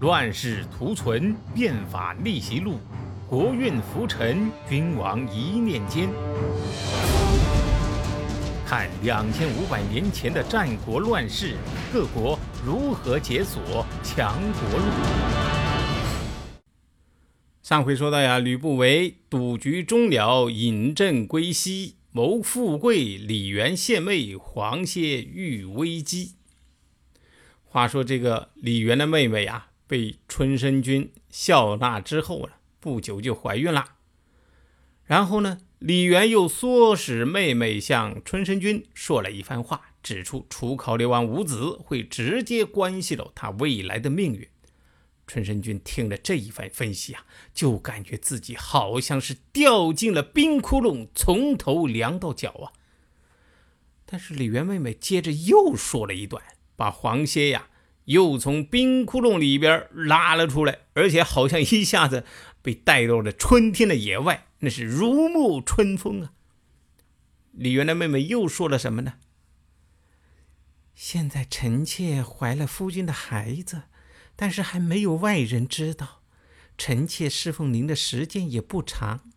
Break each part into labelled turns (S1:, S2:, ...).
S1: 乱世图存，变法逆袭录，国运浮沉，君王一念间。看两千五百年前的战国乱世，各国如何解锁强国路。上回说到呀，吕不韦赌局终了，引阵归西，谋富贵。李元献媚，黄歇遇危机。话说这个李元的妹妹呀。被春申君笑纳之后呢，不久就怀孕了。然后呢，李元又唆使妹妹向春申君说了一番话，指出楚考烈王无子会直接关系到他未来的命运。春申君听了这一番分析啊，就感觉自己好像是掉进了冰窟窿，从头凉到脚啊。但是李元妹妹接着又说了一段，把黄歇呀。又从冰窟窿里边拉了出来，而且好像一下子被带到了春天的野外，那是如沐春风啊！李元的妹妹又说了什么呢？现在臣妾怀了夫君的孩子，但是还没有外人知道。臣妾侍奉您的时间也不长，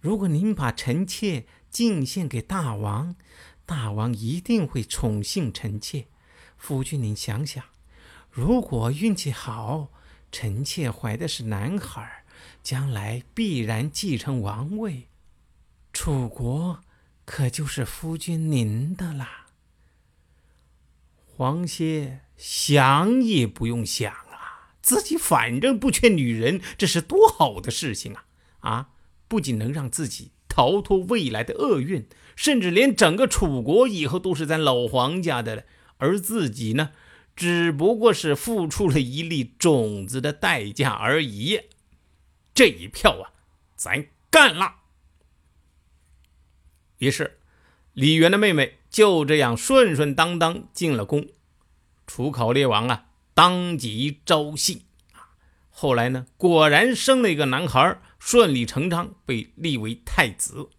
S1: 如果您把臣妾进献给大王，大王一定会宠幸臣妾。夫君，您想想。如果运气好，臣妾怀的是男孩，将来必然继承王位，楚国可就是夫君您的啦。黄歇想也不用想啊，自己反正不缺女人，这是多好的事情啊！啊，不仅能让自己逃脱未来的厄运，甚至连整个楚国以后都是咱老黄家的了，而自己呢？只不过是付出了一粒种子的代价而已。这一票啊，咱干了。于是，李元的妹妹就这样顺顺当当进了宫。楚考烈王啊，当即招幸啊。后来呢，果然生了一个男孩，顺理成章被立为太子。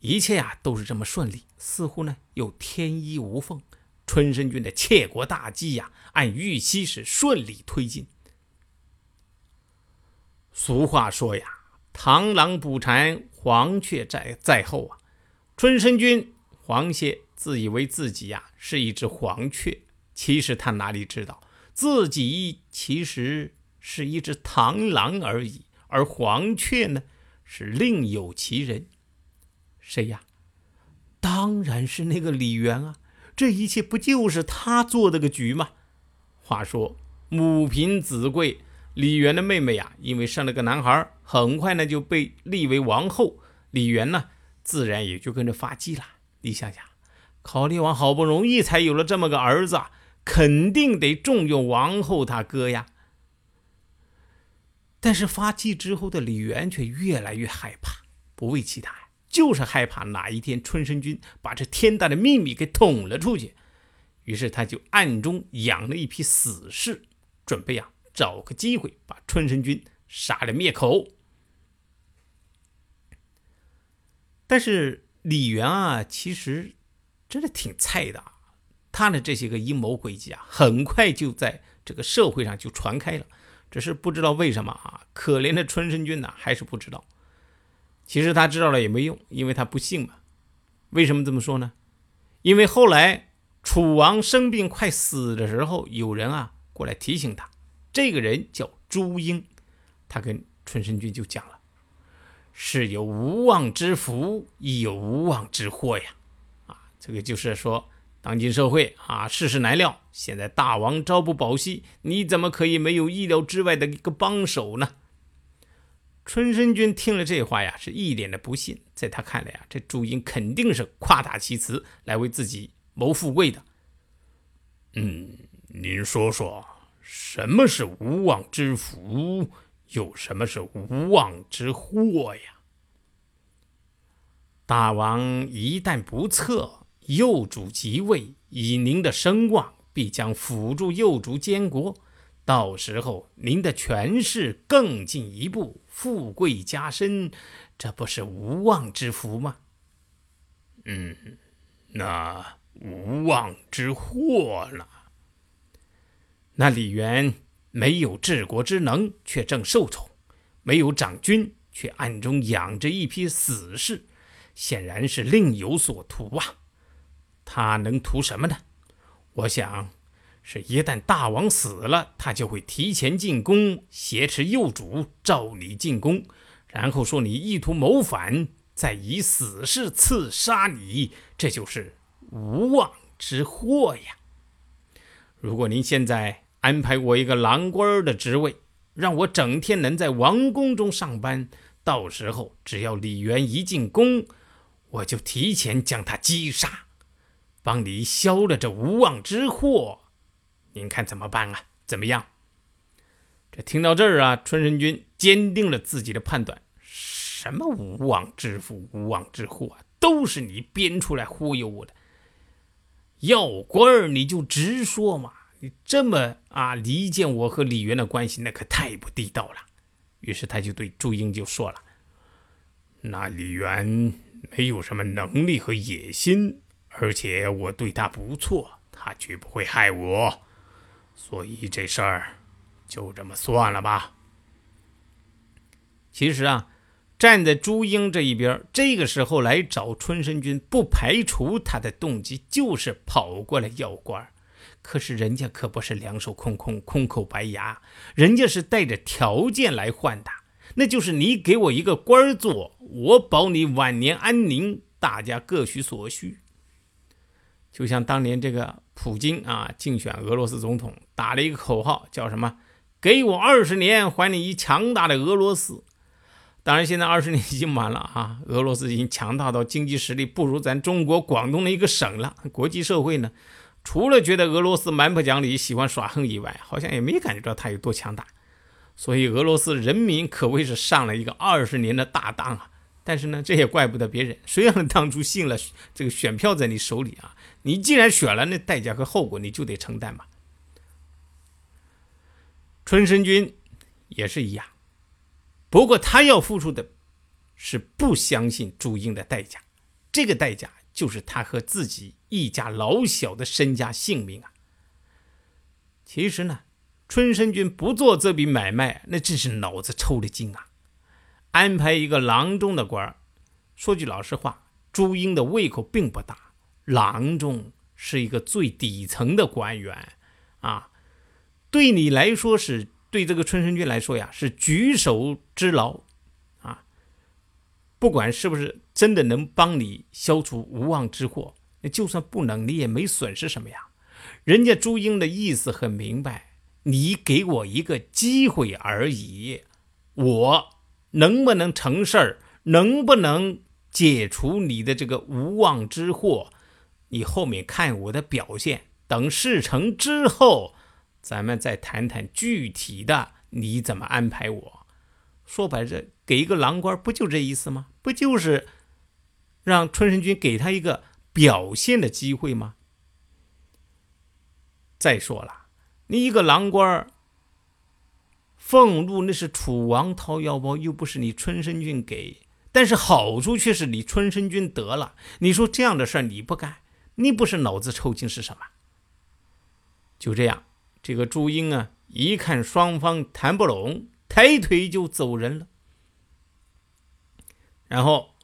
S1: 一切啊，都是这么顺利，似乎呢，又天衣无缝。春申君的窃国大计呀，按预期是顺利推进。俗话说呀，“螳螂捕蝉，黄雀在在后啊。”春申君黄歇自以为自己呀是一只黄雀，其实他哪里知道，自己其实是一只螳螂而已。而黄雀呢，是另有其人。谁呀？当然是那个李元啊。这一切不就是他做的个局吗？话说母凭子贵，李元的妹妹呀，因为生了个男孩，很快呢就被立为王后。李元呢，自然也就跟着发迹了。你想想，考烈王好不容易才有了这么个儿子，肯定得重用王后他哥呀。但是发迹之后的李元却越来越害怕，不为其他。就是害怕哪一天春申君把这天大的秘密给捅了出去，于是他就暗中养了一批死士，准备啊找个机会把春申君杀了灭口。但是李元啊，其实真的挺菜的，他的这些个阴谋诡计啊，很快就在这个社会上就传开了。只是不知道为什么啊，可怜的春申君呢，还是不知道。其实他知道了也没用，因为他不信嘛。为什么这么说呢？因为后来楚王生病快死的时候，有人啊过来提醒他，这个人叫朱英，他跟春申君就讲了：是有无妄之福，亦有无妄之祸呀。啊，这个就是说，当今社会啊，世事难料，现在大王朝不保夕，你怎么可以没有意料之外的一个帮手呢？春申君听了这话呀，是一脸的不信。在他看来啊，这朱茵肯定是夸大其词，来为自己谋富贵的。嗯，您说说，什么是无妄之福，有什么是无妄之祸呀？大王一旦不测，幼主即位，以您的声望，必将辅助幼主监国。到时候，您的权势更进一步，富贵加身，这不是无妄之福吗？嗯，那无妄之祸呢？那李元没有治国之能，却正受宠；没有长君，却暗中养着一批死士，显然是另有所图啊！他能图什么呢？我想，是一旦大王死了，他就会提前进宫，挟持幼主，召你进宫，然后说你意图谋反，再以死士刺杀你，这就是无妄之祸呀！如果您现在安排我一个郎官的职位，让我整天能在王宫中上班，到时候只要李渊一进宫，我就提前将他击杀，帮你消了这无妄之祸。您看怎么办啊？怎么样？这听到这儿啊，春申君坚定了自己的判断：什么无妄之福、无妄之祸啊，都是你编出来忽悠我的。要官儿你就直说嘛，你这么啊离间我和李渊的关系，那可太不地道了。于是他就对朱英就说了：“那李渊没有什么能力和野心，而且我对他不错，他绝不会害我，所以这事儿就这么算了吧。”其实啊。站在朱英这一边，这个时候来找春申君，不排除他的动机就是跑过来要官可是人家可不是两手空空、空口白牙，人家是带着条件来换的，那就是你给我一个官做，我保你晚年安宁，大家各取所需。就像当年这个普京啊，竞选俄罗斯总统，打了一个口号，叫什么？给我二十年，还你一强大的俄罗斯。当然，现在二十年已经满了啊！俄罗斯已经强大到经济实力不如咱中国广东的一个省了。国际社会呢，除了觉得俄罗斯蛮不讲理、喜欢耍横以外，好像也没感觉到它有多强大。所以，俄罗斯人民可谓是上了一个二十年的大当啊！但是呢，这也怪不得别人，谁让当初信了这个选票在你手里啊？你既然选了，那代价和后果你就得承担嘛。春申君也是一样。不过他要付出的，是不相信朱英的代价，这个代价就是他和自己一家老小的身家性命啊。其实呢，春申君不做这笔买卖，那真是脑子抽了筋啊。安排一个郎中的官儿说句老实话，朱英的胃口并不大。郎中是一个最底层的官员啊，对你来说是。对这个春申君来说呀，是举手之劳，啊，不管是不是真的能帮你消除无妄之祸，那就算不能，你也没损失什么呀。人家朱英的意思很明白，你给我一个机会而已，我能不能成事儿，能不能解除你的这个无妄之祸，你后面看我的表现。等事成之后。咱们再谈谈具体的，你怎么安排我？说白了，给一个郎官，不就这意思吗？不就是让春申君给他一个表现的机会吗？再说了，你一个郎官，俸禄那是楚王掏腰包，又不是你春申君给，但是好处却是你春申君得了。你说这样的事儿你不干，你不是脑子抽筋是什么？就这样。这个朱英啊，一看双方谈不拢，抬腿就走人了。然后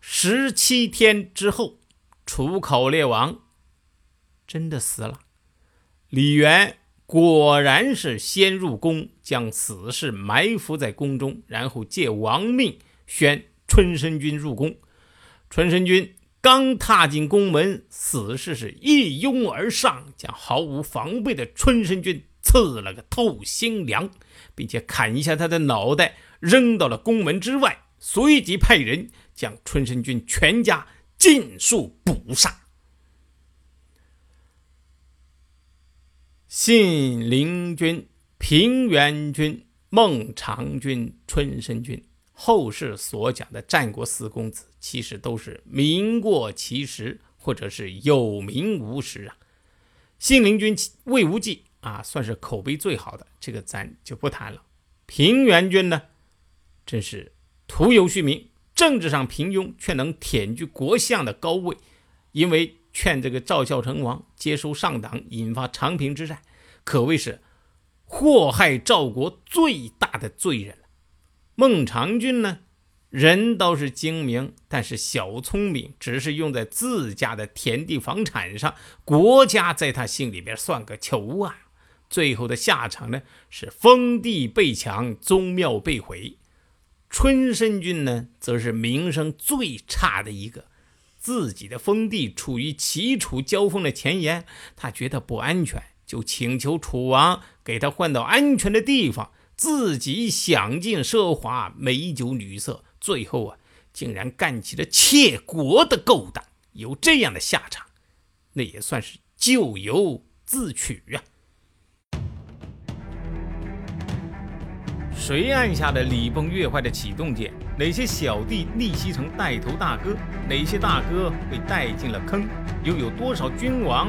S1: 十七天之后，楚考烈王真的死了。李渊果然是先入宫，将死士埋伏在宫中，然后借王命宣春申君入宫。春申君。刚踏进宫门，死士是一拥而上，将毫无防备的春申君刺了个透心凉，并且砍下他的脑袋，扔到了宫门之外。随即派人将春申君全家尽数捕杀。信陵君、平原君、孟尝君、春申君。后世所讲的战国四公子，其实都是名过其实，或者是有名无实啊。信陵君魏无忌啊，算是口碑最好的，这个咱就不谈了。平原君呢，真是徒有虚名，政治上平庸，却能舔居国相的高位，因为劝这个赵孝成王接收上党，引发长平之战，可谓是祸害赵国最大的罪人了。孟尝君呢，人倒是精明，但是小聪明只是用在自家的田地房产上，国家在他心里边算个球啊！最后的下场呢，是封地被抢，宗庙被毁。春申君呢，则是名声最差的一个。自己的封地处于齐楚交锋的前沿，他觉得不安全，就请求楚王给他换到安全的地方，自己享尽奢华，美酒女色，最后啊，竟然干起了窃国的勾当，有这样的下场，那也算是咎由自取啊。谁按下了礼崩乐坏的启动键？哪些小弟逆袭成带头大哥？哪些大哥被带进了坑？又有多少君王